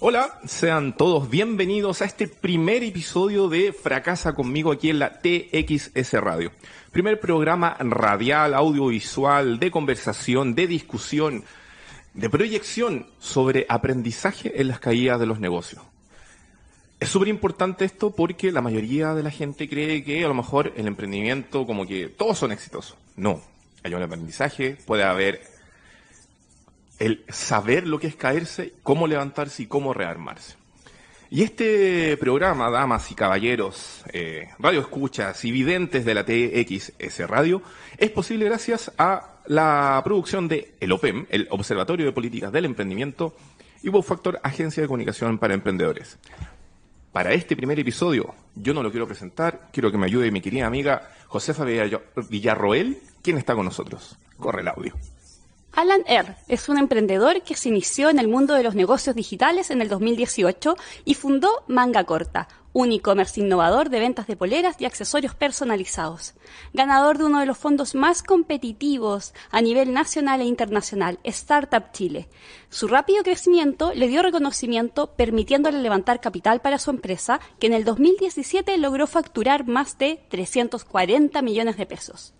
Hola, sean todos bienvenidos a este primer episodio de Fracasa conmigo aquí en la TXS Radio. Primer programa radial, audiovisual, de conversación, de discusión, de proyección sobre aprendizaje en las caídas de los negocios. Es súper importante esto porque la mayoría de la gente cree que a lo mejor el emprendimiento como que todos son exitosos. No, hay un aprendizaje, puede haber el saber lo que es caerse, cómo levantarse y cómo rearmarse. Y este programa, damas y caballeros, eh, radio escuchas y videntes de la TXS Radio, es posible gracias a la producción de el OPEM, el Observatorio de Políticas del Emprendimiento, y Wow Factor, Agencia de Comunicación para Emprendedores. Para este primer episodio, yo no lo quiero presentar, quiero que me ayude mi querida amiga Josefa Villarroel, quien está con nosotros. Corre el audio. Alan Er es un emprendedor que se inició en el mundo de los negocios digitales en el 2018 y fundó Manga Corta, un e-commerce innovador de ventas de poleras y accesorios personalizados. Ganador de uno de los fondos más competitivos a nivel nacional e internacional, Startup Chile. Su rápido crecimiento le dio reconocimiento permitiéndole levantar capital para su empresa, que en el 2017 logró facturar más de 340 millones de pesos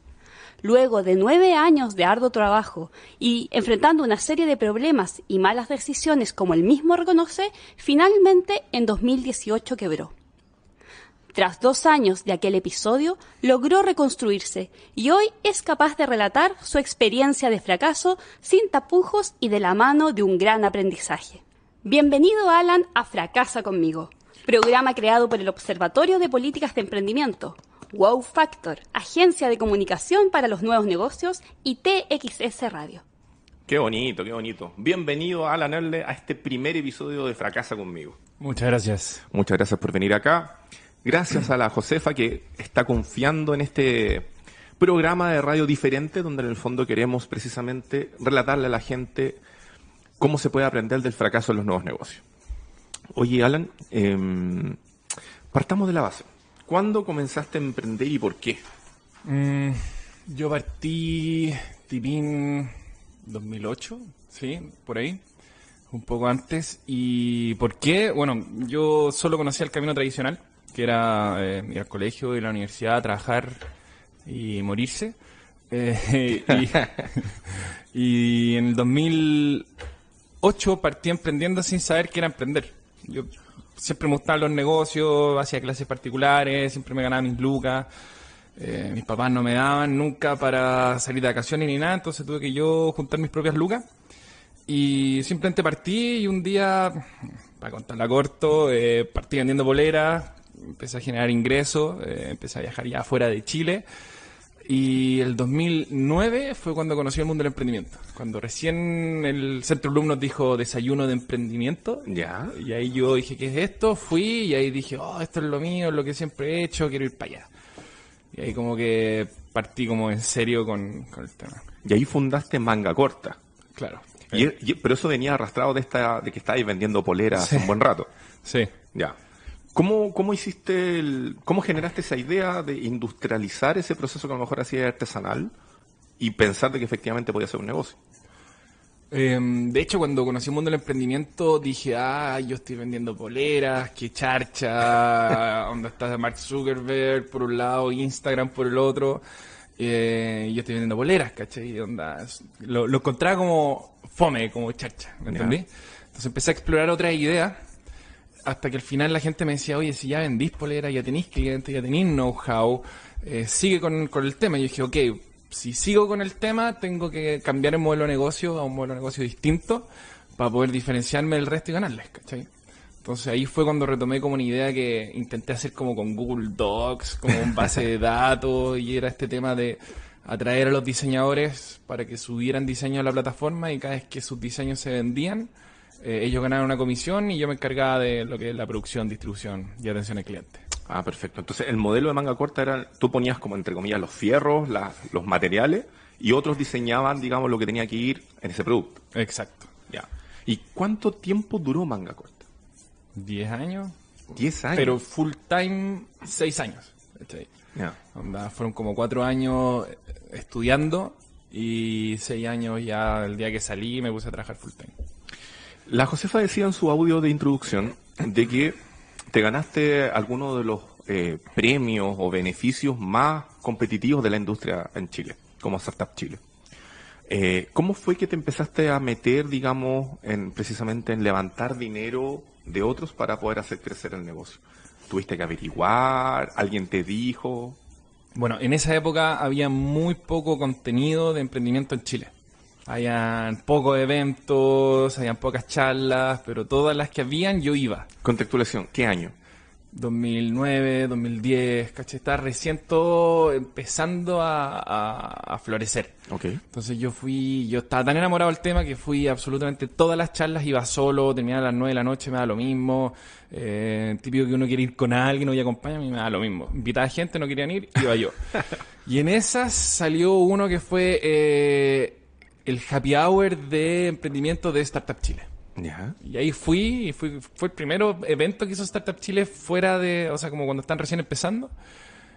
luego de nueve años de arduo trabajo y enfrentando una serie de problemas y malas decisiones como él mismo reconoce, finalmente en 2018 quebró. Tras dos años de aquel episodio, logró reconstruirse y hoy es capaz de relatar su experiencia de fracaso sin tapujos y de la mano de un gran aprendizaje. Bienvenido, Alan, a Fracasa conmigo, programa creado por el Observatorio de Políticas de Emprendimiento, Wow Factor, agencia de comunicación para los nuevos negocios y TXS Radio. Qué bonito, qué bonito. Bienvenido, Alan Erle, a este primer episodio de Fracasa conmigo. Muchas gracias. Muchas gracias por venir acá. Gracias a la Josefa que está confiando en este programa de radio diferente donde en el fondo queremos precisamente relatarle a la gente cómo se puede aprender del fracaso en los nuevos negocios. Oye, Alan, em, partamos de la base. ¿Cuándo comenzaste a emprender y por qué? Mm, yo partí tipín 2008, sí, por ahí, un poco antes. ¿Y por qué? Bueno, yo solo conocía el camino tradicional, que era eh, ir al colegio, ir a la universidad, trabajar y morirse. Eh, y, y en el 2008 partí emprendiendo sin saber qué era emprender. Yo siempre me gustaban los negocios, hacía clases particulares, siempre me ganaba mis lucas. Eh, mis papás no me daban nunca para salir de vacaciones ni nada, entonces tuve que yo juntar mis propias lucas. Y simplemente partí y un día, para contarla corto, eh, partí vendiendo boleras, empecé a generar ingresos, eh, empecé a viajar ya fuera de Chile. Y el 2009 fue cuando conocí el mundo del emprendimiento. Cuando recién el Centro Bloom nos dijo desayuno de emprendimiento. Ya. Y ahí yo dije, ¿qué es esto? Fui y ahí dije, oh, esto es lo mío, es lo que siempre he hecho, quiero ir para allá. Y ahí como que partí como en serio con, con el tema. Y ahí fundaste Manga Corta. Claro. Y, y- pero eso venía arrastrado de esta de que estabais vendiendo poleras Sí. un buen rato. Sí. Ya. ¿Cómo, ¿Cómo hiciste el, cómo generaste esa idea de industrializar ese proceso que a lo mejor hacía artesanal y pensar de que efectivamente podía ser un negocio? Eh, de hecho, cuando conocí el mundo del emprendimiento, dije, ah, yo estoy vendiendo poleras, qué charcha, donde está Mark Zuckerberg por un lado, Instagram por el otro, eh, yo estoy vendiendo poleras, ¿cachai? Onda, lo, lo encontraba como fome, como charcha, ¿me entendí? Entonces empecé a explorar otras ideas, hasta que al final la gente me decía, oye, si ya vendís poleras, ya tenéis clientes, ya tenéis know-how, eh, sigue con, con el tema. Y yo dije, ok, si sigo con el tema, tengo que cambiar el modelo de negocio a un modelo de negocio distinto para poder diferenciarme del resto y ganarles, ¿cachai? Entonces ahí fue cuando retomé como una idea que intenté hacer como con Google Docs, como un base de datos, y era este tema de atraer a los diseñadores para que subieran diseño a la plataforma y cada vez que sus diseños se vendían, eh, ellos ganaban una comisión y yo me encargaba de lo que es la producción, distribución y atención al cliente. Ah, perfecto. Entonces, el modelo de manga corta era, tú ponías como entre comillas los fierros, la- los materiales, y otros diseñaban, digamos, lo que tenía que ir en ese producto. Exacto. Ya. ¿Y cuánto tiempo duró manga corta? ¿10 años? Diez años. Pero full time, 6 años. Onda, fueron como 4 años eh, estudiando y 6 años ya el día que salí me puse a trabajar full time. La Josefa decía en su audio de introducción de que te ganaste algunos de los eh, premios o beneficios más competitivos de la industria en Chile, como Startup Chile. Eh, ¿Cómo fue que te empezaste a meter, digamos, en precisamente en levantar dinero de otros para poder hacer crecer el negocio? ¿Tuviste que averiguar? ¿Alguien te dijo? Bueno, en esa época había muy poco contenido de emprendimiento en Chile. Habían pocos eventos, habían pocas charlas, pero todas las que habían yo iba. Contextualización, ¿qué año? 2009, 2010, ¿cachai? Estaba recién todo empezando a, a, florecer. Ok. Entonces yo fui, yo estaba tan enamorado del tema que fui absolutamente todas las charlas, iba solo, terminaba a las 9 de la noche, me da lo mismo. Eh, típico que uno quiere ir con alguien, y acompaña, a mí me da lo mismo. Invitaba gente, no querían ir, iba yo. y en esas salió uno que fue eh, el happy hour de emprendimiento de Startup Chile. Y ahí fui, y fui, fue el primer evento que hizo Startup Chile fuera de, o sea, como cuando están recién empezando.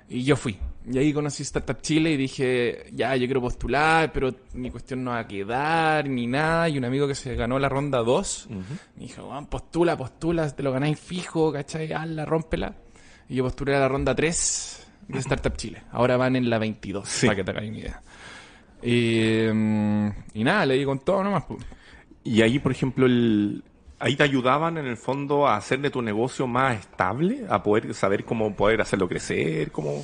Y yo fui. Y ahí conocí Startup Chile y dije, ya, yo quiero postular, pero mi cuestión no va a quedar, ni nada. Y un amigo que se ganó la ronda 2, me dijo, postula, postula, te lo ganáis fijo, ¿cachai? Hazla, rómpela. Y yo postulé a la ronda 3 de Startup Chile. Ahora van en la 22, para que te hagáis una idea. Y, mm, y nada, le di con todo nomás. Pues. Y ahí, por ejemplo, el, ahí te ayudaban en el fondo a hacer de tu negocio más estable, a poder saber cómo poder hacerlo crecer, cómo...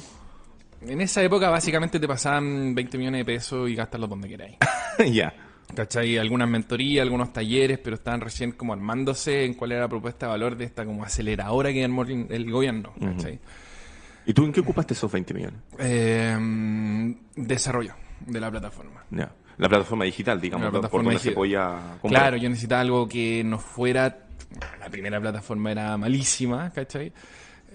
En esa época básicamente te pasaban 20 millones de pesos y gastarlos donde queráis. ya. ¿Cachai? Algunas mentorías, algunos talleres, pero estaban recién como armándose en cuál era la propuesta de valor de esta como aceleradora que armó el gobierno. ¿cachai? ¿Y tú en qué ocupaste esos 20 millones? Eh, desarrollo de la plataforma. Ya. La plataforma digital, digamos, la por donde se podía Claro, yo necesitaba algo que no fuera... La primera plataforma era malísima, ¿cachai?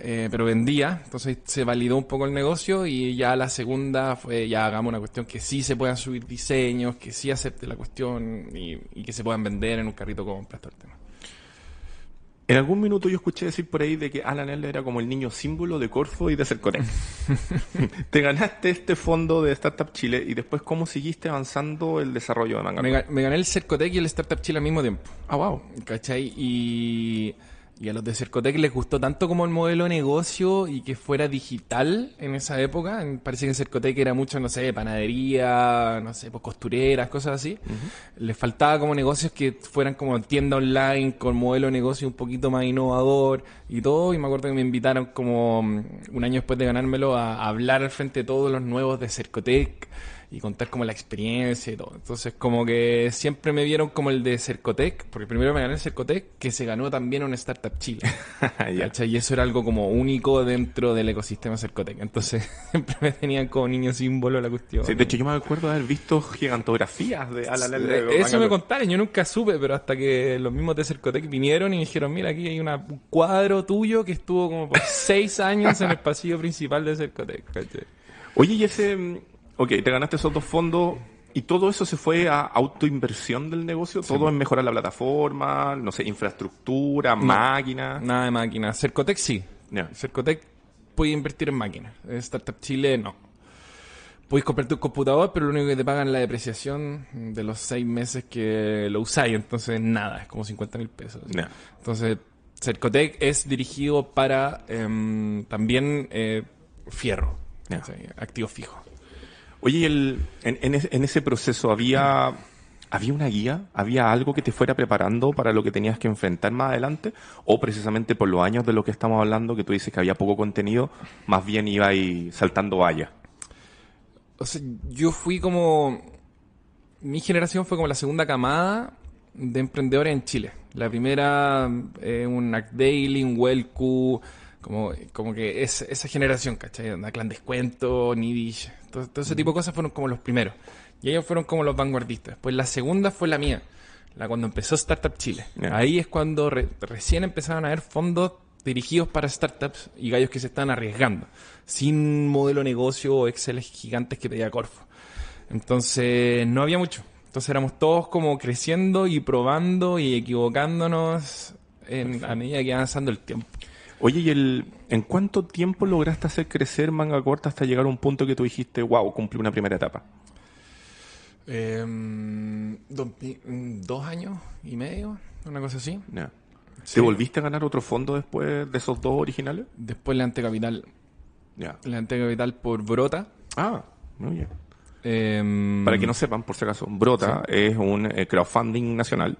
Eh, pero vendía, entonces se validó un poco el negocio y ya la segunda fue ya hagamos una cuestión que sí se puedan subir diseños, que sí acepte la cuestión y, que se puedan vender en un carrito con todo el tema. En algún minuto yo escuché decir por ahí de que Alan L era como el niño símbolo de Corfo y de Cercotec. Te ganaste este fondo de Startup Chile y después cómo seguiste avanzando el desarrollo de Manga. Me, gané el Cercotec y el Startup Chile al mismo tiempo. Ah, wow. ¿Cachai? Y y a los de Cercotec les gustó tanto como el modelo de negocio y que fuera digital en esa época. Parece que Cercotec era mucho, no sé, panadería, no sé, pues costureras, cosas así. Les faltaba como negocios que fueran como tienda online con modelo de negocio un poquito más innovador y todo. Y me acuerdo que me invitaron como mm, un año después de ganármelo a hablar al frente de todos los nuevos de Cercotec y contar como la experiencia y todo. Entonces, como que siempre me vieron como el de Cercotec, porque primero me gané el Cercotec, que se ganó también un Startup Chile. Y eso era algo como único dentro del ecosistema Cercotec. Entonces, siempre me tenían como niño símbolo la cuestión. Sí, de hecho, yo me acuerdo de haber visto gigantografías de Alan Eso me contaron, yo nunca supe, pero hasta que los mismos de Cercotec vinieron y me dijeron, mira, aquí hay un cuadro tuyo que estuvo como por seis años en el pasillo principal de Cercotec. Oye, y ese Ok, te ganaste esos dos fondos y todo eso se fue a autoinversión del negocio, todo en mejorar la plataforma, no sé, infraestructura, máquinas. Nada de máquinas. Cercotec sí. Cercotec puede invertir en máquinas. Startup Chile no. Puedes comprar tu computador, pero lo único que te pagan es la depreciación de los seis meses que lo usáis. Entonces, nada, es como 50 mil pesos. Entonces, Cercotec es dirigido para em, también eh, fierro, activo fijo. Oye, el, en, ese proceso había, había una guía, había algo que te fuera preparando para lo que tenías que enfrentar más adelante, o precisamente por los años de lo que estamos hablando, que tú dices que había poco contenido, más bien iba ahí saltando vallas. O sea, yo fui como, mi generación fue como la segunda camada de emprendedores en Chile. La primera, eh, un Daily, un Welcu, como, como que es, esa generación, ¿cachai? Una clan descuento, Nidish, todo, ese tipo de cosas fueron como los primeros. Y ellos fueron como los vanguardistas. Pues la segunda fue la mía, la cuando empezó Startup Chile. Ahí es cuando recién empezaron a haber fondos dirigidos para startups y gallos que se están arriesgando, sin modelo de negocio o Excel gigantes que pedía Corfo. Entonces no había mucho. Entonces éramos todos como creciendo y probando y equivocándonos en, a medida que avanzando el tiempo. Oye, ¿y el, en cuánto tiempo lograste hacer crecer manga corta hasta llegar a un punto que tú dijiste, wow, cumplí una primera etapa? Em, dos, años y medio, una cosa así. Sí. ¿Te volviste a ganar otro fondo después de esos dos originales? Después levanté capital. Ya. Levanté capital por Brota. Ah, muy bien. Em, Para que no sepan, por si acaso, Brota es un eh, crowdfunding nacional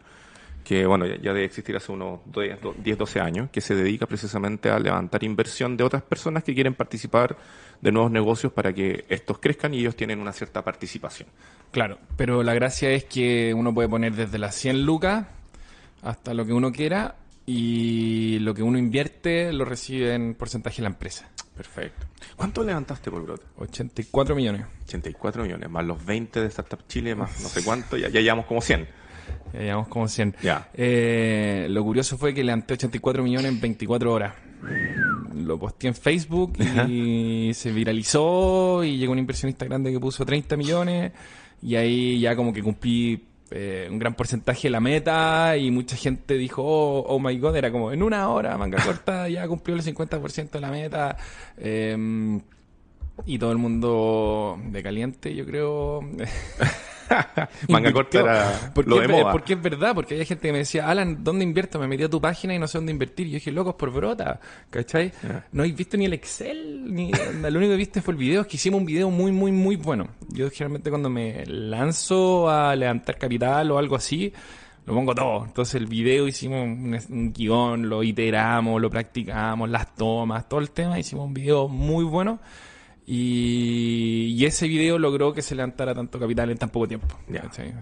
que, bueno, ya, debe existir hace unos 10, 10, 12 años, que se dedica precisamente a levantar inversión de otras personas que quieren participar de nuevos negocios para que estos crezcan y ellos tienen una cierta participación. Claro, pero la gracia es que uno puede poner desde las 100 lucas hasta lo que uno quiera y lo que uno invierte lo recibe en porcentaje la empresa. Perfecto. ¿Cuánto levantaste por Brota? 84 millones. 84 millones, más los 20 de Startup Chile, más no sé cuánto, ya, ya llevamos como 100. Ya llevamos como 100. Ya. Eh, lo curioso fue que levanté 84 millones en 24 horas. Lo posteé en Facebook y se viralizó y llegó un inversionista grande que puso 30 millones y ahí ya como que cumplí eh, un gran porcentaje de la meta y mucha gente dijo, oh, oh my god, era como en una hora, manga corta, ya cumplió el 50% de la meta. Eh, y todo el mundo de caliente, yo creo. Manga corta era porque, lo de moda. porque es verdad, porque hay gente que me decía, Alan, ¿dónde invierto? Me metí a tu página y no sé dónde invertir. Y yo dije, locos por brota, ¿cachai? Ya. No habéis visto ni el Excel, ni lo único que viste fue el video, es que hicimos un video muy, muy, muy bueno. Yo generalmente cuando me lanzo a levantar capital o algo así, lo pongo todo. Entonces el video hicimos un guion, lo iteramos, lo practicamos, las tomas, todo el tema, hicimos un video muy bueno. Y, y ese video logró que se levantara tanto capital en tan poco tiempo. Ya. ¿cachai?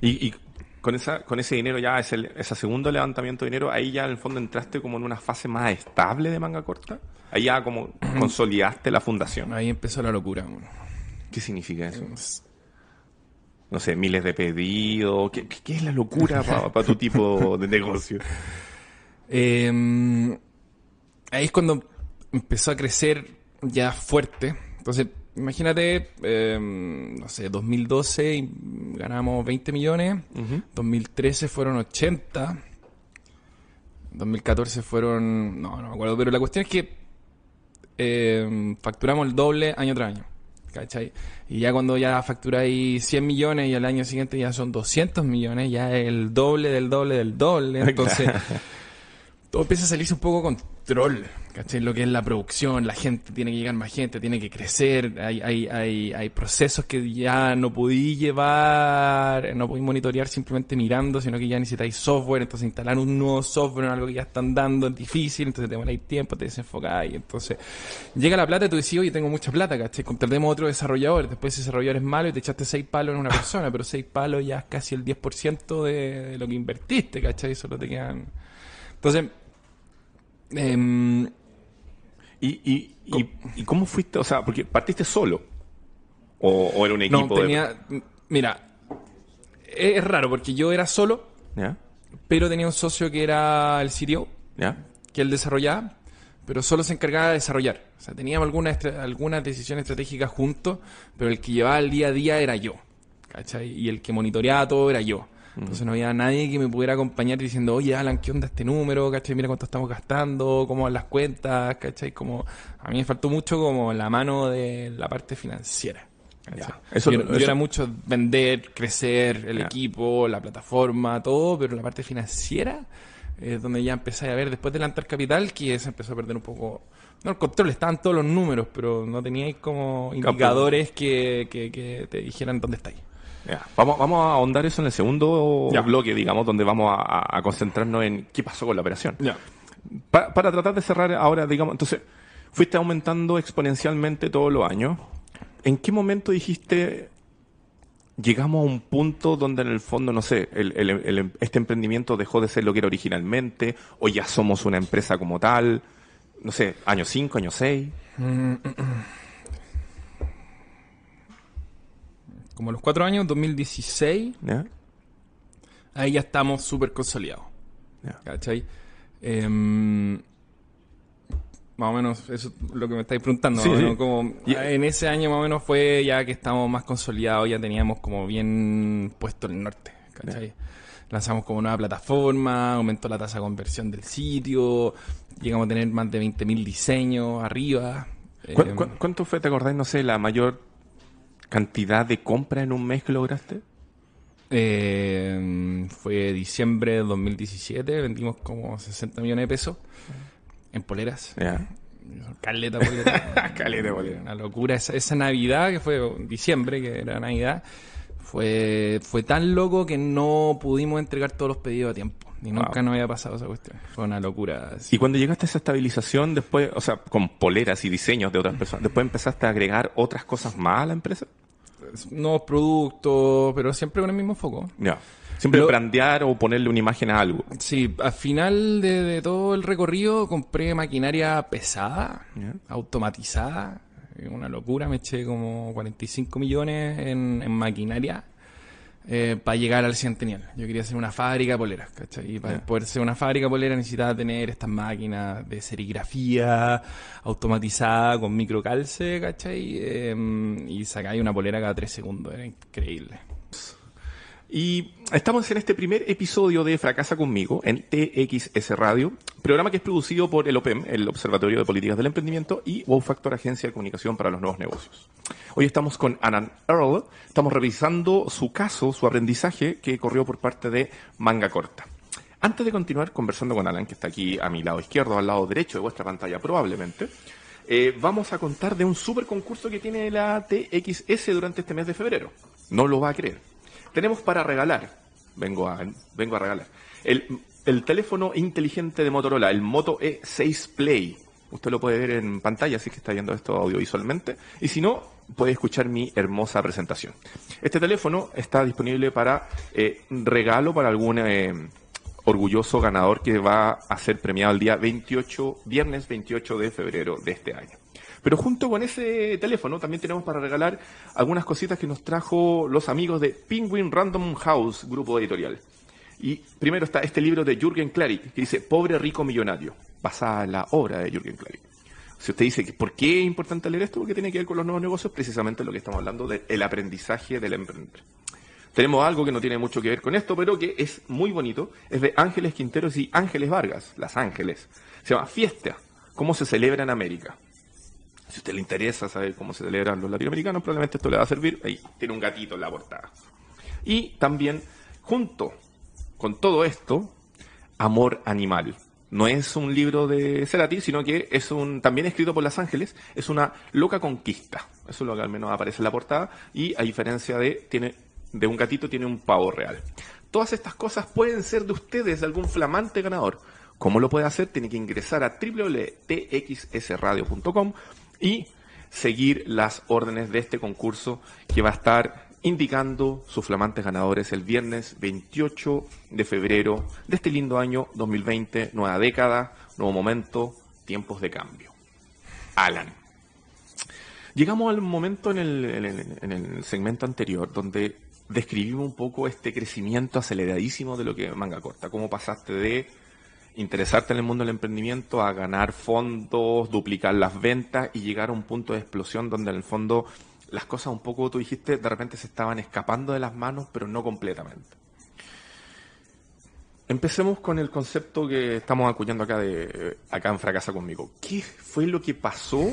Y, y con esa con ese dinero ya, ese, ese segundo levantamiento de dinero, ahí ya en el fondo entraste como en una fase más estable de manga corta. Ahí ya como consolidaste la fundación. Ahí empezó la locura. bueno. ¿Qué significa eso? No sé, miles de pedidos. ¿Qué, es la locura para tu tipo de negocio? Eh, ahí es cuando empezó a crecer ya fuerte. Entonces, imagínate, eh, no sé, 2012 y ganamos 20 millones, 2013 fueron 80, 2014 fueron, no, no me acuerdo, pero la cuestión es que eh, facturamos el doble año tras año. ¿Cachai? Y ya cuando ya facturáis 100 millones y al año siguiente ya son 200 millones, ya es el doble del doble del doble. Entonces, todo empieza a salirse un poco control, ¿cachai? Lo que es la producción, la gente, tiene que llegar más gente, tiene que crecer, hay, hay, hay, hay procesos que ya no podí llevar, no podí monitorear simplemente mirando, sino que ya necesitáis software, entonces instalar un nuevo software en algo que ya están dando es difícil, entonces te demoráis tiempo, te desenfocáis, entonces llega la plata y tú decís, oye, tengo mucha plata, ¿cachai? Contratemos otro desarrollador, después ese desarrollador es malo y te echaste seis palos en una persona, pero seis palos ya es casi el 10% de, lo que invertiste, ¿cachai? Solo te quedan... Entonces, em, ¿Y, y, y, y cómo fuiste? O sea, porque partiste solo. ¿O, o era un no, equipo de- tenía... Mira, es, raro porque yo era solo, ¿Ya? pero tenía un socio que era el CTO, ¿Ya? que él desarrollaba, pero solo se encargaba de desarrollar. O sea, teníamos algunas algunas decisiones estratégicas juntos, pero el que llevaba el día a día era yo. ¿Cachai? Y el que monitoreaba todo era yo. Entonces no había nadie que me pudiera acompañar diciendo, oye Alan, ¿qué onda este número? ¿Cachai? Mira cuánto estamos gastando, cómo van las cuentas, ¿cachai? Como, a mí me faltó mucho como la mano de la parte financiera. Eso- yo, era mucho vender, crecer, el Ya. equipo, la plataforma, todo, pero la parte financiera es donde ya empecé a ver después de levantar capital que se empezó a perder un poco. No, el control, estaban todos los números, pero no teníais como indicadores que, que, que te dijeran dónde estáis. Ya. Vamos, vamos a ahondar eso en el segundo Ya. bloque, digamos, donde vamos a, concentrarnos en qué pasó con la operación. Ya. Pa- para tratar de cerrar ahora, digamos, entonces, fuiste aumentando exponencialmente todos los años. ¿En qué momento dijiste, llegamos a un punto donde en el fondo, no sé, el- el- el- este emprendimiento dejó de ser lo que era originalmente, o ya somos una empresa como tal? No sé, año 5, año 6. Como a los cuatro años, 2016, ¿ya? ahí ya estamos súper consolidados. ¿Cachai? Em, más o menos eso es lo que me estáis preguntando. Sí, sí. como, Y- en ese año más o menos fue ya que estamos más consolidados, ya teníamos como bien puesto el norte. ¿cachai? Lanzamos como nueva plataforma, aumentó la tasa de conversión del sitio, llegamos a tener más de 20.000 diseños arriba. ¿Cu- Em, cu- ¿Cuánto fue, te acordáis, no sé, la mayor cantidad de compra en un mes que lograste? Eh, fue diciembre de 2017, vendimos como 60 millones de pesos en poleras. Ya. Caleta polera. Caleta polera. Una locura. Esa, esa Navidad, que fue diciembre, que era Navidad, fue, fue tan loco que no pudimos entregar todos los pedidos a tiempo. Y nunca Wow. nos había pasado esa cuestión. Fue una locura. así. Y cuando llegaste a esa estabilización, después, o sea, con poleras y diseños de otras personas, después empezaste a agregar otras cosas más a la empresa. Nuevos productos, pero siempre con el mismo foco. Ya. Siempre Lo- brandear o ponerle una imagen a algo. Sí, al final de, de todo el recorrido compré maquinaria pesada, Ya. automatizada, una locura, me eché como 45 millones en, en maquinaria para llegar al Centennial. Yo quería hacer una fábrica de poleras, ¿cachai? Y para poder ser una fábrica de poleras necesitaba tener estas máquinas de serigrafía automatizada con microcalce, ¿cachai? Eh, y sacáis una polera cada tres segundos, era increíble. Y estamos en este primer episodio de Fracasa conmigo en TXS Radio, programa que es producido por el OPEM, el Observatorio de Políticas del Emprendimiento, y Wow Factor, Agencia de Comunicación para los Nuevos Negocios. Hoy estamos con Anan Earl, estamos revisando su caso, su aprendizaje que corrió por parte de Manga Corta. Antes de continuar conversando con Alan, que está aquí a mi lado izquierdo, al lado derecho de vuestra pantalla probablemente, eh, vamos a contar de un super concurso que tiene la TXS durante este mes de febrero. No lo va a creer. Tenemos para regalar, vengo a, vengo a regalar, el, el teléfono inteligente de Motorola, el Moto E6 Play. Usted lo puede ver en pantalla, así que está viendo esto audiovisualmente. Y si no, puede escuchar mi hermosa presentación. Este teléfono está disponible para eh, regalo para algún eh, orgulloso ganador que va a ser premiado el día 28, viernes 28 de febrero de este año. Pero junto con ese teléfono también tenemos para regalar algunas cositas que nos trajo los amigos de Penguin Random House, grupo editorial. Y primero está este libro de Jürgen Klarik, que dice Pobre Rico Millonario, basada en la obra de Jürgen Klarik. Si usted dice por qué es importante leer esto, porque tiene que ver con los nuevos negocios, precisamente lo que estamos hablando del aprendizaje del emprendedor. Tenemos algo que no tiene mucho que ver con esto, pero que es muy bonito. Es de Ángeles Quinteros y Ángeles Vargas, Las Ángeles. Se llama Fiesta, cómo se celebra en América. Si a usted le interesa saber cómo se celebran los latinoamericanos, probablemente esto le va a servir. Ahí tiene un gatito en la portada. Y también, junto con todo esto, Amor Animal. No es un libro de Cerati, sino que es un también escrito por Las Ángeles, es una loca conquista. Eso es lo que al menos aparece en la portada y a diferencia de tiene de un gatito tiene un pavo real. Todas estas cosas pueden ser de ustedes, de algún flamante ganador. ¿Cómo lo puede hacer? Tiene que ingresar a www.txsradio.com y seguir las órdenes de este concurso que va a estar indicando sus flamantes ganadores el viernes 28 de febrero de este lindo año 2020, nueva década, nuevo momento, tiempos de cambio. Alan. Llegamos al momento en el, en el- en el segmento anterior donde describimos un poco este crecimiento aceleradísimo de lo que manga corta, cómo pasaste de interesarte en el mundo del emprendimiento a ganar fondos, duplicar las ventas y llegar a un punto de explosión donde en el fondo las cosas un poco, tú dijiste, de repente se estaban escapando de las manos, pero no completamente. Empecemos con el concepto que estamos acuñando acá de acá en Fracasa conmigo. ¿Qué fue lo que pasó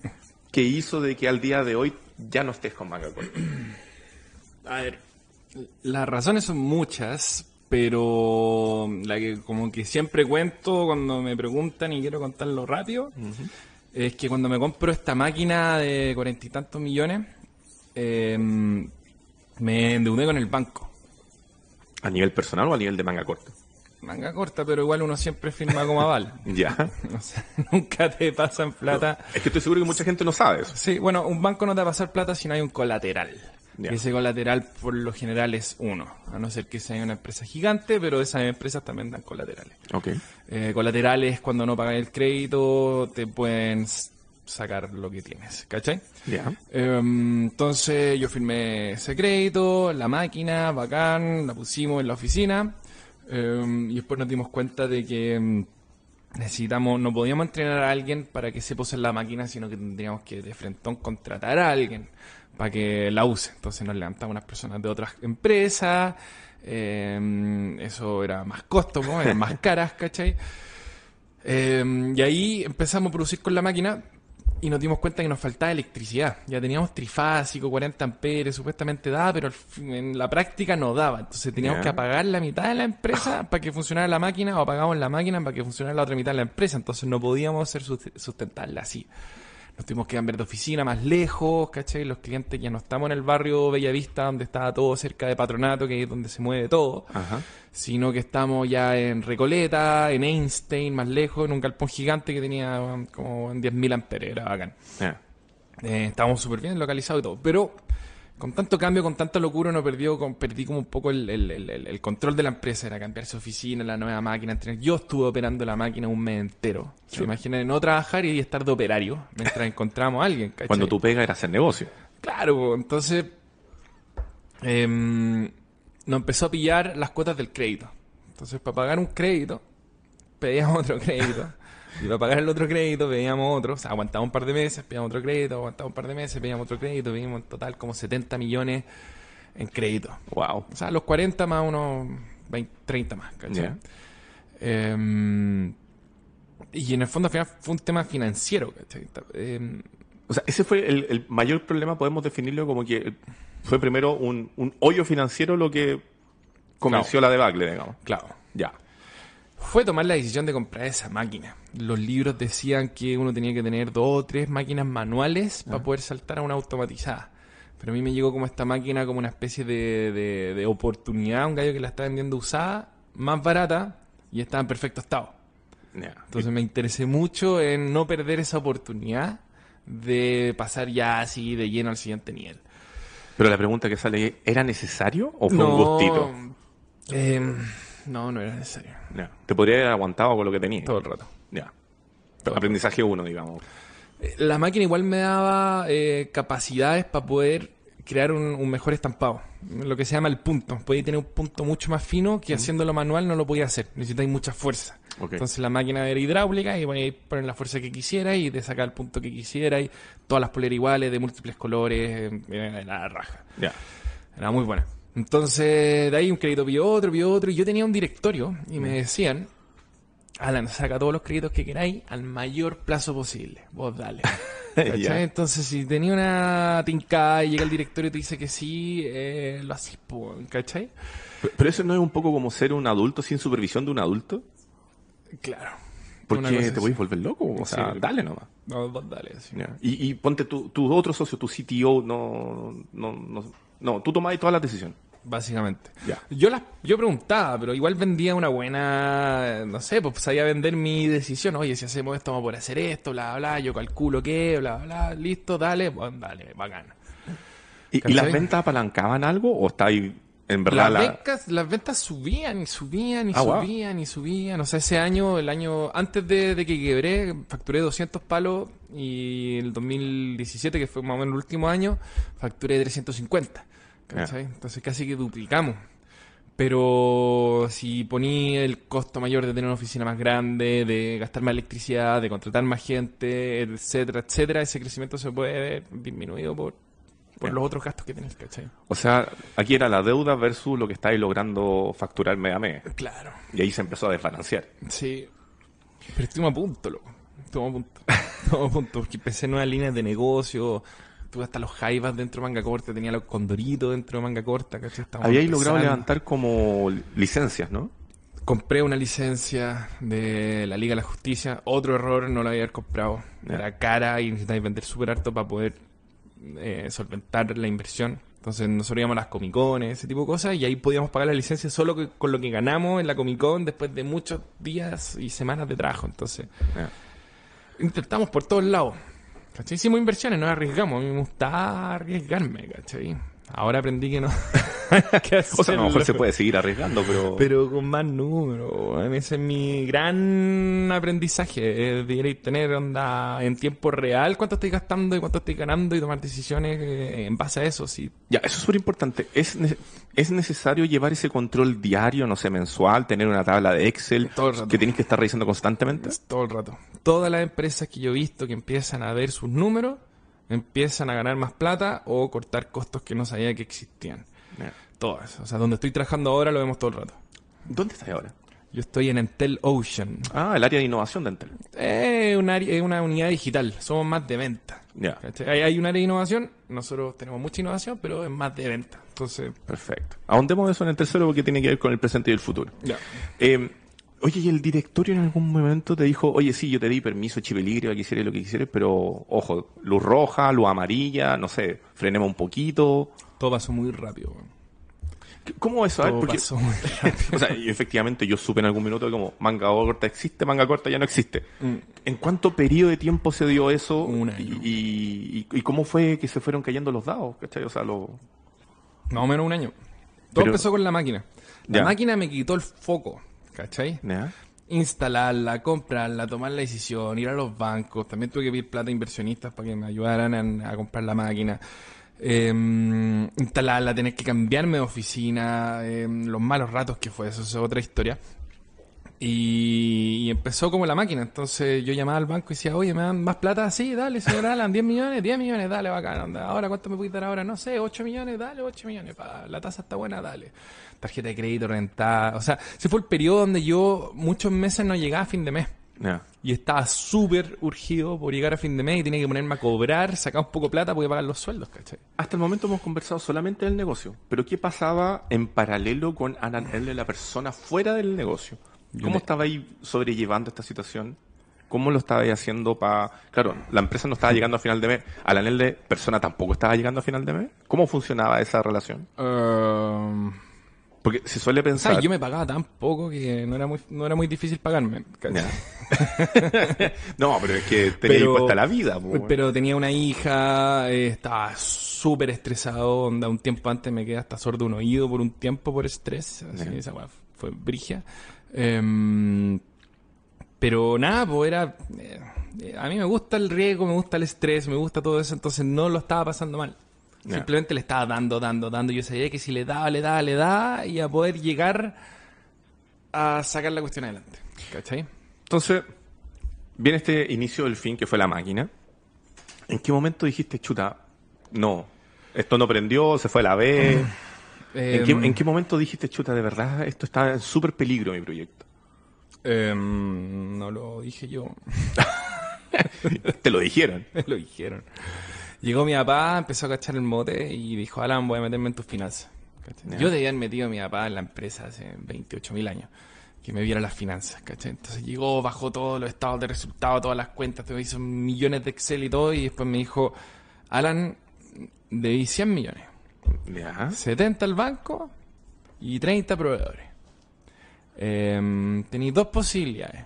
que hizo de que al día de hoy ya no estés con manga? A ver, las razones son muchas, pero la que como que siempre cuento cuando me preguntan y quiero contarlo rápido, es que cuando me compro esta máquina de cuarenta y tantos millones, eh, me endeudé con el banco. ¿A nivel personal o a nivel de manga corta? Manga corta, pero igual uno siempre firma como aval. Ya. O sea, nunca te pasan plata. Es que estoy seguro que mucha gente no sabe eso. Sí, bueno, un banco no te va a pasar plata si no hay un colateral. Y ese colateral por lo general es uno, a no ser que sea una empresa gigante, pero esas empresas también dan colaterales. Ok. Eh, colaterales cuando no pagas el crédito te pueden sacar lo que tienes, ¿cachai? Ya. Em, entonces yo firmé ese crédito, la máquina, bacán, la pusimos en la oficina em, y después nos dimos cuenta de que em, necesitamos, no podíamos entrenar a alguien para que se pose en la máquina, sino que tendríamos que de frente contratar a alguien para que la use. Entonces nos levantamos unas personas de otras empresas, em, eso era más costo, ¿no? eran más caras, ¿cachai? Em, y ahí empezamos a producir con la máquina y nos dimos cuenta que nos faltaba electricidad. Ya teníamos trifásico, 40 amperes, supuestamente daba, pero en la práctica no daba. Entonces teníamos que apagar la mitad de la empresa para que funcionara la máquina o apagamos la máquina para que funcionara la otra mitad de la empresa. Entonces no podíamos ser sust- sustentable así. Nos tuvimos que cambiar de oficina más lejos, ¿cachai? Los clientes ya no estamos en el barrio Bellavista, donde estaba todo cerca de Patronato, que es donde se mueve todo Ajá. sino que estamos ya en Recoleta, en Einstein, más lejos, en un galpón gigante que tenía um, como 10.000 amperes, era bacán. Ya. Eh, estábamos súper bien localizados y todo, pero con tanto cambio, con tanta locura, uno perdió, con- perdí como un poco el, el- el- el- el control de la empresa, era cambiarse oficina, la nueva máquina. entrenar. Yo estuve operando la máquina un mes entero. Se imaginan no trabajar y estar de operario mientras encontramos a alguien. ¿cachai? Cuando tu pega era hacer negocio. Claro, entonces em, nos empezó a pillar las cuotas del crédito. Entonces, para pagar un crédito, pedíamos otro crédito. Y para pagar el otro crédito, pedíamos otro. O sea, aguantaba un par de meses, pedíamos otro crédito, aguantaba un par de meses, pedíamos otro crédito. Pedimos en total como 70 millones en crédito. Wow. O sea, los 40 más unos 20, 30 más, ¿cachai? Em, y en el fondo al final fue un tema financiero, ¿cachai? Em, O sea, ese fue el, el mayor problema, podemos definirlo como que fue primero un, un hoyo financiero lo que convenció la debacle, digamos. claro. Ya. Fue tomar la decisión de comprar esa máquina. Los libros decían que uno tenía que tener dos o tres máquinas manuales para poder saltar a una automatizada. Pero a mí me llegó como esta máquina como una especie de, de- de oportunidad, un gallo que la está vendiendo usada, más barata y estaba en perfecto estado. Entonces me interesé mucho en no perder esa oportunidad de pasar ya así de lleno al siguiente nivel. Pero la pregunta que sale ¿era necesario o fue un gustito? eh, no, no era necesario. Ya. Te podría haber aguantado con lo que tenías. Todo el rato. Ya. Aprendizaje uno, digamos. La máquina igual me daba eh, capacidades para poder crear un, un mejor estampado. Lo que se llama el punto. Podía tener un punto mucho más fino que haciéndolo manual no lo podía hacer. Necesitáis mucha fuerza. Entonces la máquina era hidráulica y podíais poner la fuerza que quisiera y te sacar el punto que quisiera y todas las poleras iguales, de múltiples colores, eh, era la raja. Ya. Era muy buena. Entonces, de ahí un crédito vio otro, vio otro, y yo tenía un directorio y me decían, Alan, saca todos los créditos que queráis al mayor plazo posible. Vos dale. Entonces, si tenía una tincada y llega el directorio y te dice que sí, eh, lo así, ¿cachai? Pero- Pero eso no es un poco como ser un adulto sin supervisión de un adulto. Claro. Porque te podéis volver loco. O sea, dale nomás. No, vos dale. sí. Y, y ponte tu, tu otro socio, tu CTO, no, no, no, no, tú tomabas todas las decisiones. Básicamente. Ya. Yo las, yo preguntaba, pero igual vendía una buena, no sé, pues sabía vender mi decisión. Oye, si hacemos esto, vamos por hacer esto, bla, bla, yo calculo qué, bla, bla, listo, dale, bueno, dale, bacán. ¿Y, y las ventas apalancaban algo o está ahí en verdad Las, la... ventas, las ventas subían y subían y Ah, wow. subían y subían. O sea, ese año, el año antes de, de que quebré, facturé 200 palos y el 2017, que fue más o menos el último año, facturé 350. ¿Cachai? Entonces casi que duplicamos. Pero si poní el costo mayor de tener una oficina más grande, de gastar más electricidad, de contratar más gente, etcétera, etcétera, ese crecimiento se puede ver disminuido por, los otros gastos que tenéis, ¿cachai? O sea, aquí era la deuda versus lo que estáis logrando facturar mes a mes. Claro. Y ahí se empezó a desbalancear. Sí. Pero estuvimos a punto, loco. Estuvimos a punto. Estuvimos a punto. Porque empecé nuevas líneas de negocio. Tuve hasta los jaivas dentro de manga corta. Tenía los condoritos dentro de manga corta. ¿cachai? Habíais logrado levantar como licencias, ¿no? Compré una licencia de la Liga de la Justicia. Otro error, no la había comprado. Era cara y necesitáis vender súper harto para poder eh, solventar la inversión. Entonces nosotros íbamos a las Comic Con, ese tipo de cosas, y ahí podíamos pagar la licencia solo que- con lo que ganamos en la Comic Con después de muchos días y semanas de trabajo. Entonces intentamos por todos lados. ¿Cachai? Hicimos inversiones, nos arriesgamos. A mí me gustaba arriesgarme, ¿cachai? Ahora aprendí que no. O sea, a lo mejor se puede seguir arriesgando, pero... Pero con más números, ese es mi gran aprendizaje. Eh, Deberíais tener onda en tiempo real cuánto estoy gastando y cuánto estoy ganando y tomar decisiones eh, en base a eso. Sí, Ya, eso es súper importante. ¿Es, ne- ¿Es necesario llevar ese control diario, no sé, mensual, tener una tabla de Excel Todo el rato. que tenéis que estar revisando constantemente? todo el rato. Todas las empresas que yo he visto que empiezan a ver sus números, empiezan a ganar más plata o cortar costos que no sabía que existían. Ya. Todas. O sea, donde estoy trabajando ahora lo vemos todo el rato. ¿Dónde estás ahora? Yo estoy en Entel Ocean. Ah, el área de innovación de Entel. Es una, área- es una unidad digital, somos más de venta. Ya. Hay, hay un área de innovación, nosotros tenemos mucha innovación, pero es más de venta. Entonces, Perfecto. Ahondemos eso en el tercero porque tiene que ver con el presente y el futuro. ya. Eh, oye, ¿y el directorio en algún momento te dijo, oye, sí, yo te di permiso, chipeligrio, que hicieras lo que quisieras, pero ojo, luz roja, luz amarilla, no sé, frenemos un poquito? Todo pasó muy rápido. weón. ¿Qué- ¿Cómo eso? Todo porque- pasó muy rápido. o sea, efectivamente yo supe en algún minuto como manga corta existe, manga corta ya no existe. Mm. ¿En cuánto periodo de tiempo se dio eso? Un año. Y, y- y cómo fue que se fueron cayendo los dados? ¿Cachai? O sea, lo... Más o menos un año. Todo Pero- empezó con la máquina. La Ya. máquina me quitó el foco, ¿cachai? Instalarla, comprarla, tomar la decisión, ir a los bancos. También tuve que pedir plata a inversionistas para que me ayudaran a, a comprar la máquina. Eh, instalarla, tener que cambiarme de oficina, eh, los malos ratos que fue, eso es otra historia. Y, y empezó como la máquina, entonces yo llamaba al banco y decía, oye, ¿me dan más plata? Sí, dale, señor Alan, 10 millones, 10 millones, dale, bacán, onda. Ahora, ¿cuánto me puedes dar ahora? No sé, 8 millones, dale, 8 millones, pa, la tasa está buena, dale. Tarjeta de crédito rentada, o sea, ese fue el periodo donde yo muchos meses no llegaba a fin de mes. Y estaba súper urgido por llegar a fin de mes y tenía que ponerme a cobrar, sacar un poco de plata para pagar los sueldos, ¿cachai? Hasta el momento hemos conversado solamente del negocio, pero ¿qué pasaba en paralelo con Alan L, la persona fuera del negocio? ¿Cómo le- estaba ahí sobrellevando esta situación? ¿Cómo lo estaba ahí haciendo para...? Claro, la empresa no estaba llegando a final de mes. Alan L, persona, tampoco estaba llegando a final de mes. ¿Cómo funcionaba esa relación? Um, Porque se suele pensar... sea, yo me pagaba tan poco que no era muy, no era muy difícil pagarme. no, pero es que tenía Pero- puesta la vida. weón. Pero tenía una hija, eh, estaba súper estresado, onda, un tiempo antes me quedé hasta sordo un oído por un tiempo por estrés, así, Ya. esa fue brigia. Em, pero nada, pues era... eh, eh, a mí me gusta el riesgo, me gusta el estrés, me gusta todo eso, entonces no lo estaba pasando mal. Simplemente le estaba dando, dando, dando. Yo sabía que si le daba, le daba, le daba, y a poder llegar a sacar la cuestión adelante. ¿Cachai? Entonces, viene este inicio del fin que fue la máquina. ¿En qué momento dijiste, chuta, no, esto no prendió, se fue a la B? ¿En, qué, Em, en qué momento dijiste, chuta, de verdad, esto está en súper peligro mi proyecto? Em, no lo dije yo. Te lo dijeron. Me lo dijeron. Llegó mi papá, empezó a cachar el mote y dijo, Alan, voy a meterme en tus finanzas. Yo debía haber metido a mi papá en la empresa hace 28 mil años, que me viera las finanzas, ¿cachai? Entonces llegó, bajó todos los estados de resultados, todas las cuentas, te hizo millones de Excel y todo, y después me dijo, Alan, debí 100 millones, Ya. 70 al banco y 30 proveedores. Em, tenéis dos posibilidades.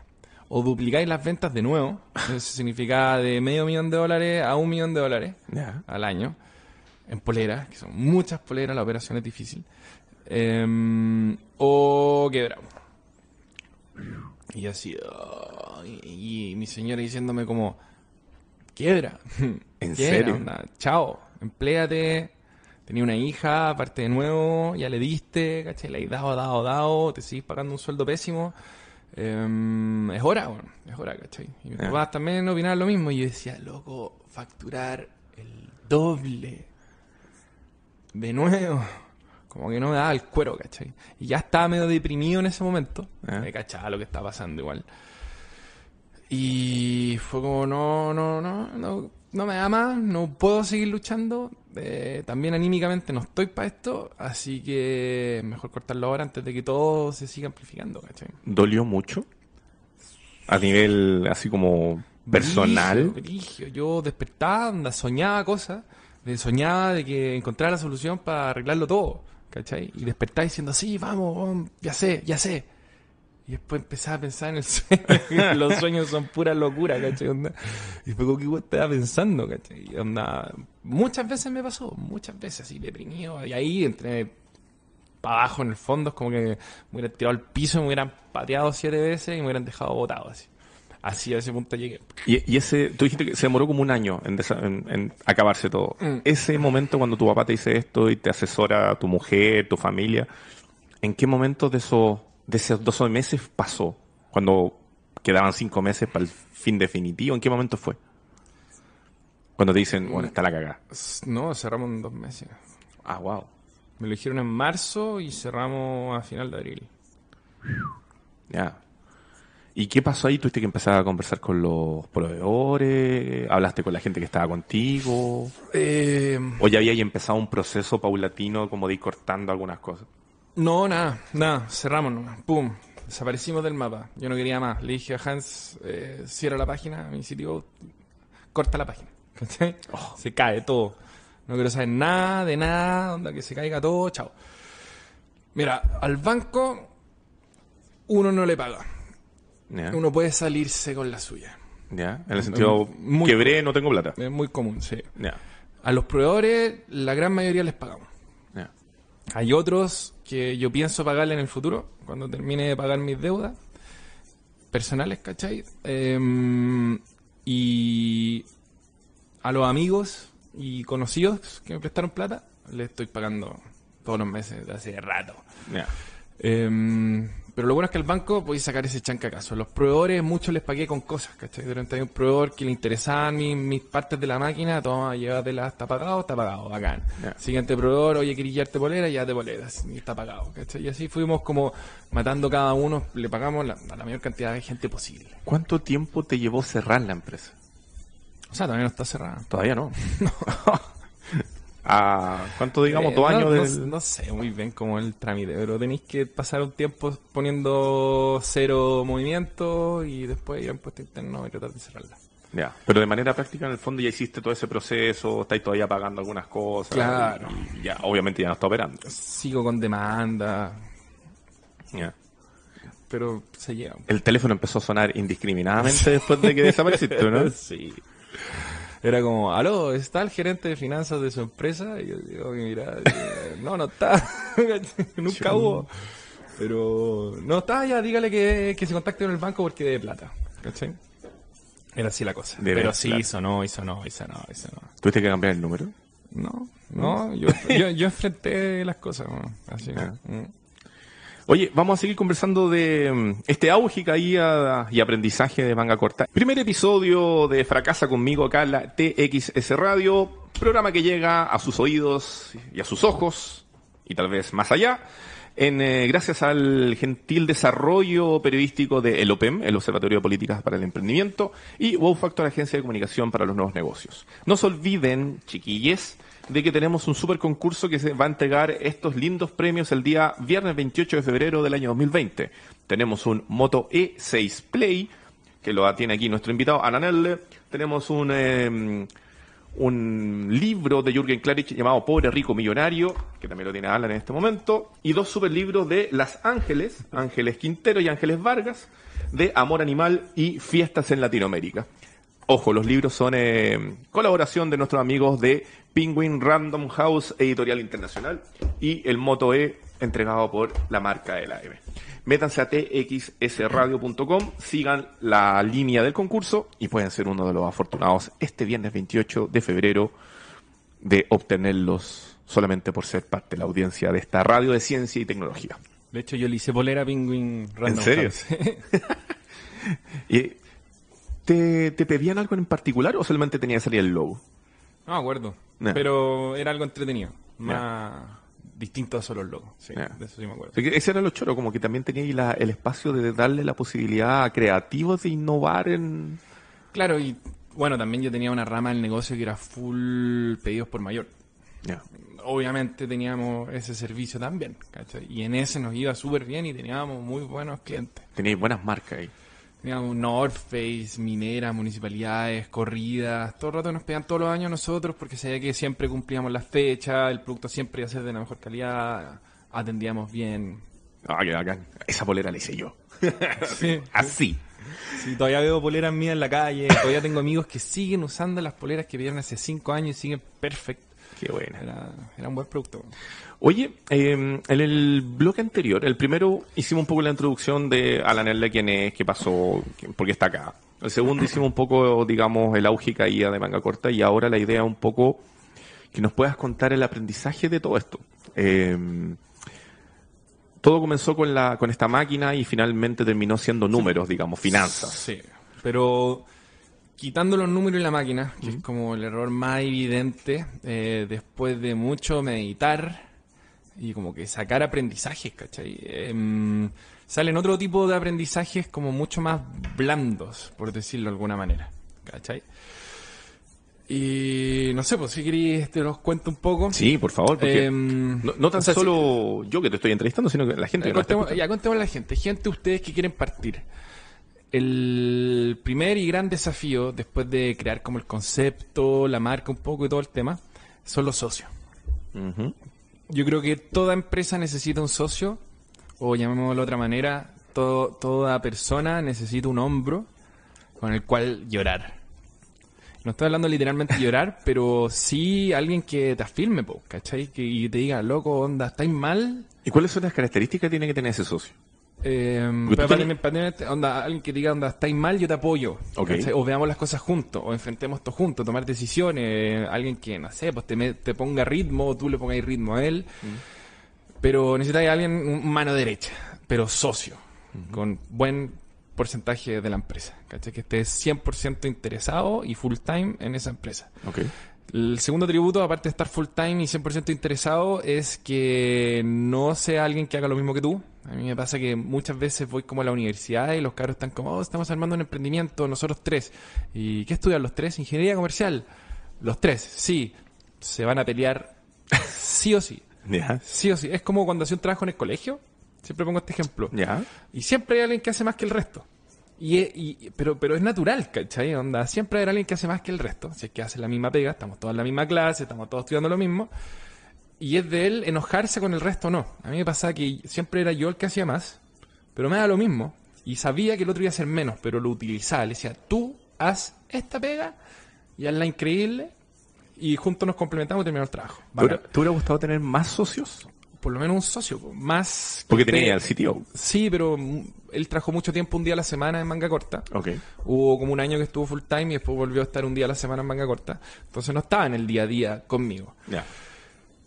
O duplicáis las ventas de nuevo, eso significa de medio millón de dólares a un millón de dólares Ya. al año en poleras, que son muchas poleras, la operación es difícil. Em, o quebramos. Y así, "Oh", y, y mi señora diciéndome como, quiebra. ¿En Quiebra, serio? onda, Chao, empléate. Tenía una hija, aparte de nuevo, ya le diste, ¿cachai? Le has dado, dado, dado, te sigues pagando un sueldo pésimo. Em, es hora, bueno, es hora, ¿cachai? Y mis Ya. papás también opinaban lo mismo. Y yo decía, loco, facturar el doble de nuevo. Como que no me daba el cuero, ¿cachai? Y ya estaba medio deprimido en ese momento. Ah. Me cachaba lo que estaba pasando igual. Y fue como, no, no, no, no, no me da más, no puedo seguir luchando. eh, también anímicamente no estoy para esto, así que mejor cortarlo ahora antes de que todo se siga amplificando, ¿cachai? ¿Dolió mucho? A nivel así como personal. Brigio, brigio. Yo despertaba, anda, soñaba cosas, soñaba de que encontrara la solución para arreglarlo todo, ¿cachai? Y despertaba diciendo, sí, vamos, vamos, ya sé, ya sé. Y después empezaba a pensar en el sueño, los sueños son pura locura, ¿cachai? Onda. Y fue como que igual estaba pensando, ¿cachai? Y onda, muchas veces me pasó, muchas veces así, deprimido, y ahí entré para abajo en el fondo, es como que me hubieran tirado al piso, me hubieran pateado siete veces y me hubieran dejado botado así. Así a ese punto llegué. Y, y ese, tú dijiste que se demoró como un año en, desa- en- en acabarse todo. Mm. Ese momento cuando tu papá te dice esto y te asesora tu mujer, tu familia, ¿en qué momento de esos, de esos dos meses pasó? Cuando quedaban cinco meses para el fin definitivo, ¿en qué momento fue? Cuando te dicen, bueno, está la cagada. No, cerramos en dos meses. Ah, wow. Me lo dijeron en marzo y cerramos a final de abril. Ya. ¿Y qué pasó ahí? ¿Tuviste que empezar a conversar con los proveedores? ¿Hablaste con la gente que estaba contigo? Eh, ¿O ya habíais empezado un proceso paulatino como de ir cortando algunas cosas? No, nada, nada, cerramos nomás. Pum, desaparecimos del mapa. Yo no quería más. Le dije a Hans, eh, cierra la página, mi sitio, corta la página. ¿Cachai? Se cae todo. No quiero saber nada de nada, onda que se caiga todo, chao. Mira, al banco uno no le paga. Uno puede salirse con la suya. ¿Ya? En el sentido, Muy- quebré, no tengo plata. Es muy común, sí. Ya. A los proveedores, la gran mayoría les pagamos. Hay otros que yo pienso pagarle en el futuro, cuando termine de pagar mis deudas personales, ¿cachai? Em, y a los amigos y conocidos que me prestaron plata, les estoy pagando todos los meses de hace rato. Em, pero lo bueno es que al banco podéis sacar ese chancacazo. Los proveedores, muchos les pagué con cosas, ¿cachai? Durante hay un proveedor que le interesaban mis, mis partes de la máquina, toma, llévatela, está pagado, está pagado, bacán. Ya. Siguiente proveedor, oye, querés llevarte polera, ya te poleras, y está pagado, ¿cachai? Y así fuimos como matando cada uno, le pagamos la- a la mayor cantidad de gente posible. ¿Cuánto tiempo te llevó cerrar la empresa? O sea, todavía no está cerrada. Todavía no. ¿Cuánto, digamos, Eh, dos no, años no, del- no sé muy bien cómo es el trámite, pero tenéis que pasar un tiempo poniendo cero movimiento y después ir a impuesto interno y tratar de cerrarla. Ya, pero de manera práctica en el fondo ya hiciste todo ese proceso, estáis todavía pagando algunas cosas. Claro. y ya, obviamente ya no está operando. Sigo con demanda, Ya. pero se llega. El teléfono empezó a sonar indiscriminadamente después de que desapareciste, ¿no? sí. Era como, aló, ¿está el gerente de finanzas de su empresa? Y yo digo, mira, eh, no, no está. Nunca hubo. Pero no está, ya dígale que, que se contacte con el banco porque de plata. ¿Cachai? Era así la cosa. Debe Pero sí, plata. hizo no, hizo no, hizo no, hizo no. ¿Tuviste que cambiar el número? No, no, yo, yo, yo enfrenté las cosas. Así que, Ah. mm. Oye, vamos a seguir conversando de mm, este auge, caída y aprendizaje de manga corta. Primer episodio de Fracasa conmigo acá la TXS Radio, programa que llega a sus oídos y a sus ojos, y tal vez más allá, en, eh, gracias al gentil desarrollo periodístico de el OPEM, el Observatorio de Políticas para el Emprendimiento, y Wow Factor, Agencia de Comunicación para los Nuevos Negocios. No se olviden, chiquilles, de que tenemos un super concurso que se va a entregar estos lindos premios el día viernes 28 de febrero del año 2020. Tenemos un Moto E6 Play, que lo tiene aquí nuestro invitado Ananelle. Tenemos un, eh, un libro de Jürgen Klarich llamado Pobre Rico Millonario, que también lo tiene Alan en este momento, y dos super libros de Las Ángeles, Ángeles Quintero y Ángeles Vargas, de Amor Animal y Fiestas en Latinoamérica. Ojo, los libros son eh, colaboración de nuestros amigos de Penguin Random House Editorial Internacional y el Moto E entregado por la marca de la M. Métanse a txsradio.com, sigan la línea del concurso y pueden ser uno de los afortunados este viernes 28 de febrero de obtenerlos solamente por ser parte de la audiencia de esta radio de ciencia y tecnología. De hecho, yo le hice polera a Penguin Random serio? House. ¿Y ¿Te, ¿Te pedían algo en particular o solamente tenía que salir el logo? No me acuerdo. Pero era algo entretenido. Más distinto a solo el logo. Sí, de eso sí me acuerdo. Ese era lo choro, como que también tenía ahí la- el espacio de darle la posibilidad a creativos de innovar en... Claro, y bueno, también yo tenía una rama del negocio que era full pedidos por mayor. Obviamente teníamos ese servicio también, ¿cachai? Y en ese nos iba súper bien y teníamos muy buenos clientes. Teníais buenas marcas ahí. Teníamos North Face, mineras, municipalidades, corridas. Todo el rato nos pedían todos los años nosotros porque sabía que siempre cumplíamos las fechas, el producto siempre iba a ser de la mejor calidad, atendíamos bien. Ah, qué bacán. Esa polera la hice yo. Sí. Así. Sí, todavía veo poleras mías en la calle, todavía tengo amigos que siguen usando las poleras que pidieron hace cinco años y siguen perfecto. Qué buena. Era, era un buen producto. Oye, eh, en el bloque anterior, el primero hicimos un poco la introducción de Alan Erle, quién es, qué pasó, por qué está acá. El segundo hicimos un poco, digamos, el auge y caída de manga corta y ahora la idea un poco que nos puedas contar el aprendizaje de todo esto. Eh, todo comenzó con la con esta máquina y finalmente terminó siendo números, digamos, finanzas. Sí, pero quitando los números y la máquina, que es como el error más evidente, eh, después de mucho meditar y como que sacar aprendizajes, ¿cachai? Em, salen otro tipo de aprendizajes como mucho más blandos, por decirlo de alguna manera. ¿Cachai? Y no sé, pues si queréis te los cuento un poco. Sí, por favor, porque Em, no, no tan o sea, solo yo que te estoy entrevistando, sino que la gente Eh, que contemos- ya contemos a la gente. Gente, ustedes que quieren partir. El primer y gran desafío, después de crear como el concepto, la marca un poco y todo el tema, son los socios. Yo creo que toda empresa necesita un socio, o llamémoslo de otra manera, todo- toda persona necesita un hombro con el cual llorar. No estoy hablando literalmente de llorar, pero sí alguien que te afirme, po, ¿cachai? Que, y te diga, loco, onda, ¿estáis mal? ¿Y cuáles son las características que tiene que tener ese socio? Eh, pero para, para onda, alguien que diga, onda, estáis mal, yo te apoyo. O veamos las cosas juntos, o enfrentemos esto juntos, tomar decisiones. Alguien que, no sé, pues te, me- te ponga ritmo, o tú le pongáis ritmo a él. Pero necesitáis a alguien, mano derecha, pero socio, con buen porcentaje de la empresa. ¿cachai? Que esté 100% interesado y full time en esa empresa. El segundo tributo, aparte de estar full time y 100% interesado, es que no sea alguien que haga lo mismo que tú. A mí me pasa que muchas veces voy como a la universidad y los cabros están como, oh, estamos armando un emprendimiento, nosotros tres. ¿Y qué estudian los tres? Ingeniería comercial. Los tres, sí. Se van a pelear sí o sí. Sí o sí. Es como cuando hacía un trabajo en el colegio. Siempre pongo este ejemplo. Y siempre hay alguien que hace más que el resto. Y, e- y- pero, pero es natural, ¿cachai? Onda, siempre hay alguien que hace más que el resto. Si es que hace la misma pega, estamos todos en la misma clase, estamos todos estudiando lo mismo. Y es de él enojarse con el resto o no. A mí me pasaba que siempre era yo el que hacía más, pero me da lo mismo. Y sabía que el otro iba a hacer menos, pero lo utilizaba. Le decía, tú haz esta pega y hazla increíble. Y juntos nos complementamos y terminamos el trabajo. ¿Te hubiera, Bacán. te hubiera gustado tener más socios? Por lo menos un socio, más... Porque que tenía el CTO. Sí, pero él trabajó mucho tiempo un día a la semana en manga corta. Ok. Hubo como un año que estuvo full time y después volvió a estar un día a la semana en manga corta. Entonces no estaba en el día a día conmigo. Ya.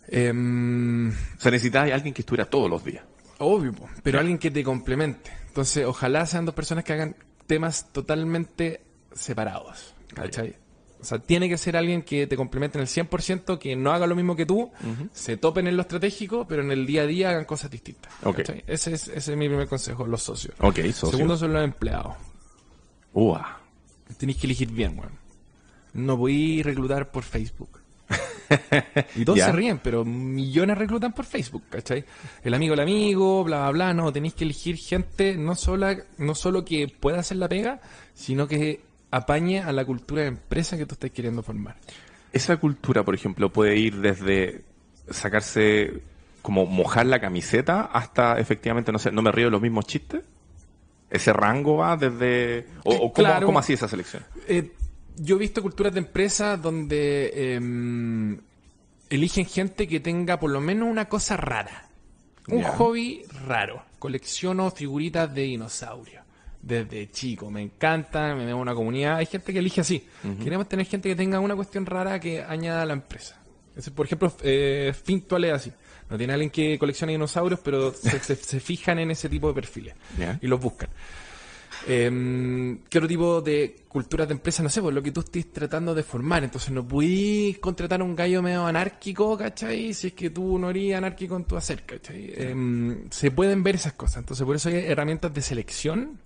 Em, O sea, necesitabas a alguien que estuviera todos los días. obvio, pero alguien que te complemente. Entonces, ojalá sean dos personas que hagan temas totalmente separados. ¿Cachai? O sea, tiene que ser alguien que te complemente en el 100%, que no haga lo mismo que tú, se topen en lo estratégico, pero en el día a día hagan cosas distintas. Ese, es, ese es mi primer consejo, los socios. Ok, socio. Segundo son los empleados. Ua. Tenéis que elegir bien, weón. No podéis reclutar por Facebook. Y todos se ríen, pero millones reclutan por Facebook, ¿cachai? El amigo el amigo, bla, bla, bla. No, tenéis que elegir gente no, sola, no solo que pueda hacer la pega, sino que apañe a la cultura de empresa que tú estás queriendo formar. Esa cultura, por ejemplo, puede ir desde sacarse, como mojar la camiseta, hasta efectivamente, no sé, no me río de los mismos chistes. Ese rango va desde. ¿O, o cómo, Claro. cómo hacía esa selección? Eh, yo he visto culturas de empresa donde em, eligen gente que tenga por lo menos una cosa rara. Un hobby raro. Colecciono figuritas de dinosaurios. Desde chico, me encantan, me veo una comunidad. Hay gente que elige así. Queremos tener gente que tenga una cuestión rara que añada a la empresa. Es, por ejemplo, eh, Fintual es así. No tiene alguien que coleccione dinosaurios, pero se, se- se fijan en ese tipo de perfiles y los buscan. Eh, ¿Qué otro tipo de culturas de empresa? No sé, por lo que tú estés tratando de formar. Entonces no pudís contratar a un gallo medio anárquico, ¿cachai? Si es que tú no eres anárquico en tu hacer, ¿cachai? Eh, se pueden ver esas cosas. Entonces por eso hay herramientas de selección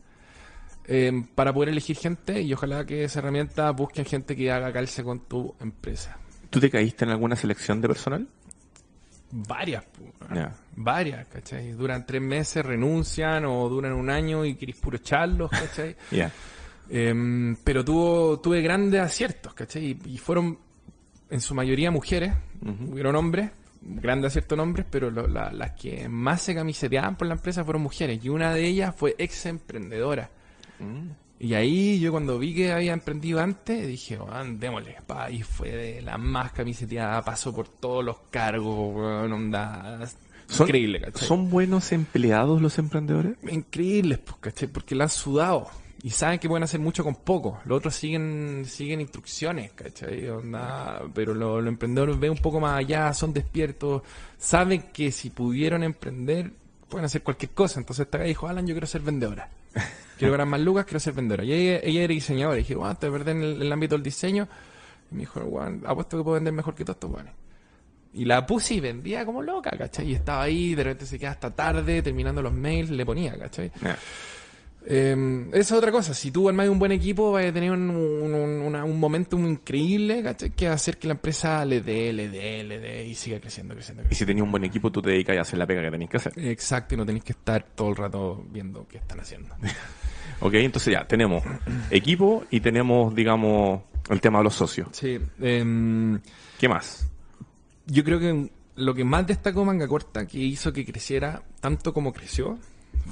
eh, para poder elegir gente y ojalá que esa herramienta busquen gente que haga calce con tu empresa. ¿Tú te caíste en alguna selección de personal? Varias, Ya. varias, ¿cachai? Duran tres meses, renuncian o duran un año y querés puro echarlos, ¿cachai? Em, pero tuvo, tuve grandes aciertos, ¿cachai? Y, y fueron en su mayoría mujeres, hubieron hombres, grandes aciertos en hombres, pero lo- la- las que más se camiseteaban por la empresa fueron mujeres. Y una de ellas fue ex emprendedora. Y ahí yo cuando vi que había emprendido antes, dije, "Weón, démosle, pa", y fue de la más camiseteada, pasó por todos los cargos, onda, Son- increíble, ¿cachai? ¿Son buenos empleados los emprendedores? increíbles, pues, ¿cachai? Porque la han sudado y saben que pueden hacer mucho con poco. Los otros siguen siguen instrucciones, ¿cachai? Onda, pero lo- los, emprendedores ven un poco más allá, son despiertos, saben que si pudieron emprender, pueden hacer cualquier cosa. Entonces esta acá dijo, Alan, yo quiero ser vendedora. Quiero ganar más lucas, quiero ser vendedora. Y ella, era diseñadora. Y dije, bueno, te perder en el, ámbito del diseño. Y me dijo, bueno, apuesto que puedo vender mejor que todos estos weones. Y la puse y vendía como loca, ¿cachai? Y estaba ahí, de repente se queda hasta tarde, terminando los mails, le ponía, ¿cachai? Eh, esa es otra cosa. Si tú armas un buen equipo, vas a tener un, un, un, momentum increíble, ¿cachai? Que va a hacer que la empresa le dé, le dé, le dé y siga creciendo, creciendo, Y si tenías un buen equipo, tú te dedicas a hacer la pega que tenías que hacer. Exacto, y no tenéis que estar todo el rato viendo qué están haciendo. Ok, entonces ya, tenemos equipo y tenemos, digamos, el tema de los socios. Sí. em, ¿Qué más? yo creo que lo que más destacó Manga Corta, que hizo que creciera tanto como creció,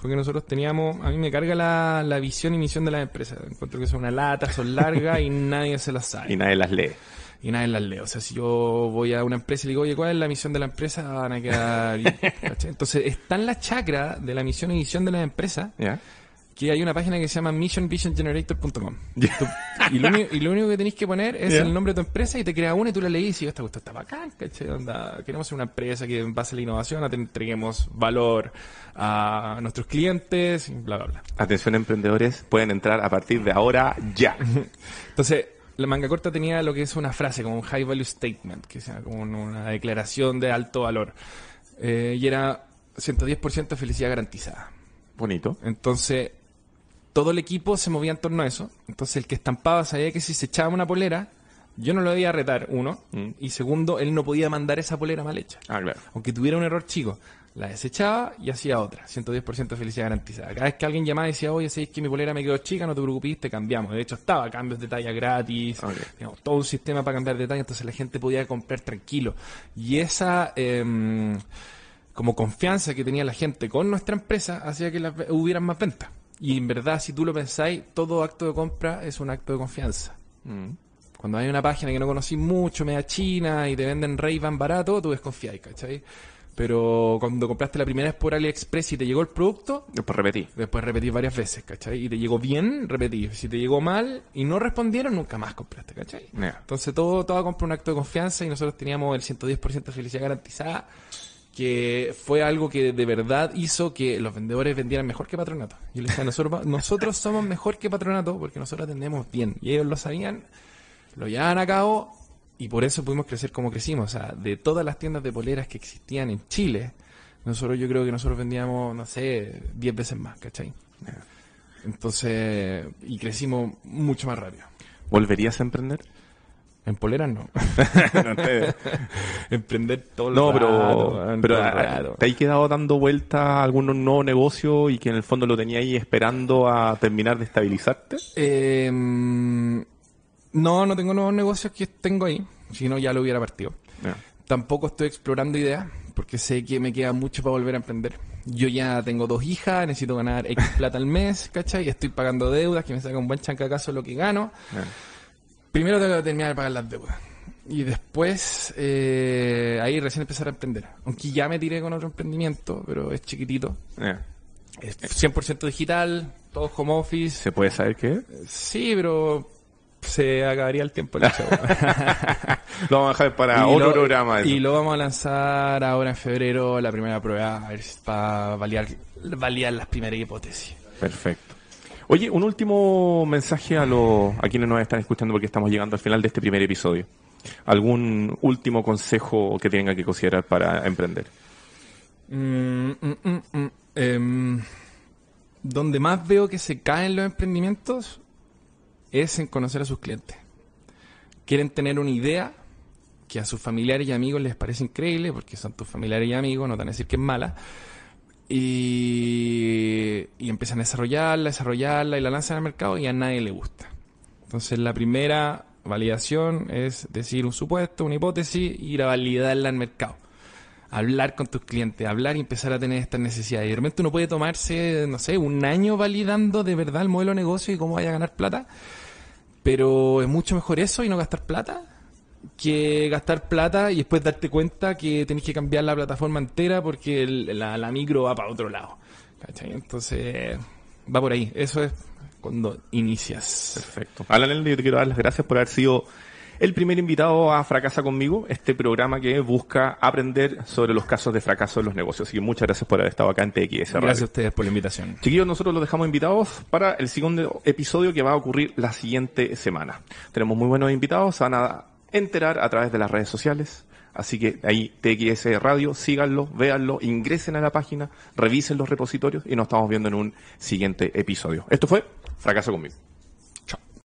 fue que nosotros teníamos, a mí me carga la, la visión y misión de las empresas. Encuentro que son una lata, son largas y nadie se las sabe. Y nadie las lee. y nadie las lee. O sea, si yo voy a una empresa y le digo, oye, ¿cuál es la misión de la empresa? Van a quedar... Entonces, está en la chacra de la misión y visión de la empresa ¿Ya? Que hay una página que se llama missionvisiongenerator.com. Tú- Y, lo único- y lo único que tenéis que poner es el nombre de tu empresa y te crea una y tú la leís y esta cuestión está bacán, ¿cachai? Onda, queremos ser una empresa que en base a la innovación entreguemos valor a nuestros clientes, y bla, bla, bla. Atención emprendedores, pueden entrar a partir de ahora ya. Entonces, la manga corta tenía lo que es una frase, como un high value statement, que sea como un- una declaración de alto valor. Eh, y era 110% felicidad garantizada. Bonito. Entonces, todo el equipo se movía en torno a eso. Entonces, el que estampaba sabía que si se echaba una polera, yo no lo debía retar, uno. Mm. Y segundo, él no podía mandar esa polera mal hecha. Ah, claro. Aunque tuviera un error chico. La desechaba y hacía otra. 110% felicidad garantizada. Cada vez que alguien llamaba y decía, oye, sabes que mi polera me quedó chica, no te preocupes, te cambiamos. De hecho, estaba cambios de talla gratis. Ok. digamos, todo un sistema para cambiar de talla. Entonces la gente podía comprar tranquilo. Y esa... em, como confianza que tenía la gente con nuestra empresa hacía que las ve- hubieran más ventas. Y en verdad, si tú lo pensáis, todo acto de compra es un acto de confianza. Mm. Cuando hay una página que no conocí mucho, media china, y te venden Ray-Ban barato, tú desconfiáis, ¿cachai? Pero cuando compraste la primera vez por AliExpress y te llegó el producto, Después repetí. después repetís varias veces, ¿cachai? Y te llegó bien, repetís. Si te llegó mal y no respondieron, nunca más compraste, ¿cachai? Entonces todo, toda compra un acto de confianza y nosotros teníamos el 110% de felicidad garantizada, que fue algo que de verdad hizo que los vendedores vendieran mejor que Patronato. Yo les decía, nosotros, nosotros somos mejor que Patronato porque nosotros atendemos bien. Y ellos lo sabían, lo llevaban a cabo y por eso pudimos crecer como crecimos. O sea, de todas las tiendas de poleras que existían en Chile, nosotros yo creo que nosotros vendíamos, no sé, 10 veces más, ¿cachai? Entonces, y crecimos mucho más rápido. ¿Volverías a emprender? En poleras no. no, te- Emprender todo el no, pero, rato, weón, pero todo el rato. ¿te has quedado dando vuelta a algún nuevo negocio y que en el fondo lo tenía ahí esperando a terminar de estabilizarte? Eh, no, no tengo nuevos negocios que tengo ahí. Si no, ya lo hubiera partido. Tampoco estoy explorando ideas porque sé que me queda mucho para volver a emprender. Yo ya tengo dos hijas, necesito ganar X plata al mes, ¿cachai? Estoy pagando deudas que me saca un buen chancacazo lo que gano. Primero tengo que terminar de pagar las deudas. Y después, eh, ahí recién empezar a emprender. Aunque ya me tiré con otro emprendimiento, pero es chiquitito. Es 100% digital, todo home office. ¿Se puede saber qué es? Sí, pero se acabaría el tiempo el show. Lo vamos a dejar para Y otro lo- programa. eso. Y lo vamos a lanzar ahora en febrero, la primera prueba, a ver si- para validar, validar las primeras hipótesis. Perfecto. Oye, un último mensaje a, los a quienes nos están escuchando porque estamos llegando al final de este primer episodio. ¿Algún último consejo que tengan que considerar para emprender? Mm, mm, mm. Em, donde más veo que se caen los emprendimientos es en conocer a sus clientes. Quieren tener una idea que a sus familiares y amigos les parece increíble, porque son tus familiares y amigos, no te van a decir que es mala, y, y empiezan a desarrollarla, desarrollarla y la lanzan al mercado y a nadie le gusta. Entonces la primera validación es decir un supuesto, una hipótesis, ir a validarla al mercado hablar con tus clientes, hablar y empezar a tener estas necesidades. Y de repente uno puede tomarse, no sé, un año validando de verdad el modelo de negocio y cómo vaya a ganar plata, pero es mucho mejor eso y no gastar plata que gastar plata y después darte cuenta que tenés que cambiar la plataforma entera porque el- la, la micro va para otro lado. ¿Cachai? Entonces, va por ahí. Eso es cuando inicias. Perfecto. Alan, yo te quiero dar las gracias por haber sido el primer invitado a Fracasa conmigo, este programa que busca aprender sobre los casos de fracaso en los negocios. Así que muchas gracias por haber estado acá en TX Radio. Gracias a ustedes por la invitación. Chiquillos, nosotros los dejamos invitados para el segundo episodio que va a ocurrir la siguiente semana. Tenemos muy buenos invitados, van a enterar a través de las redes sociales, Así que ahí TXS Radio, síganlo, véanlo, ingresen a la página, revisen los repositorios y nos estamos viendo en un siguiente episodio. Esto fue Fracaso conmigo.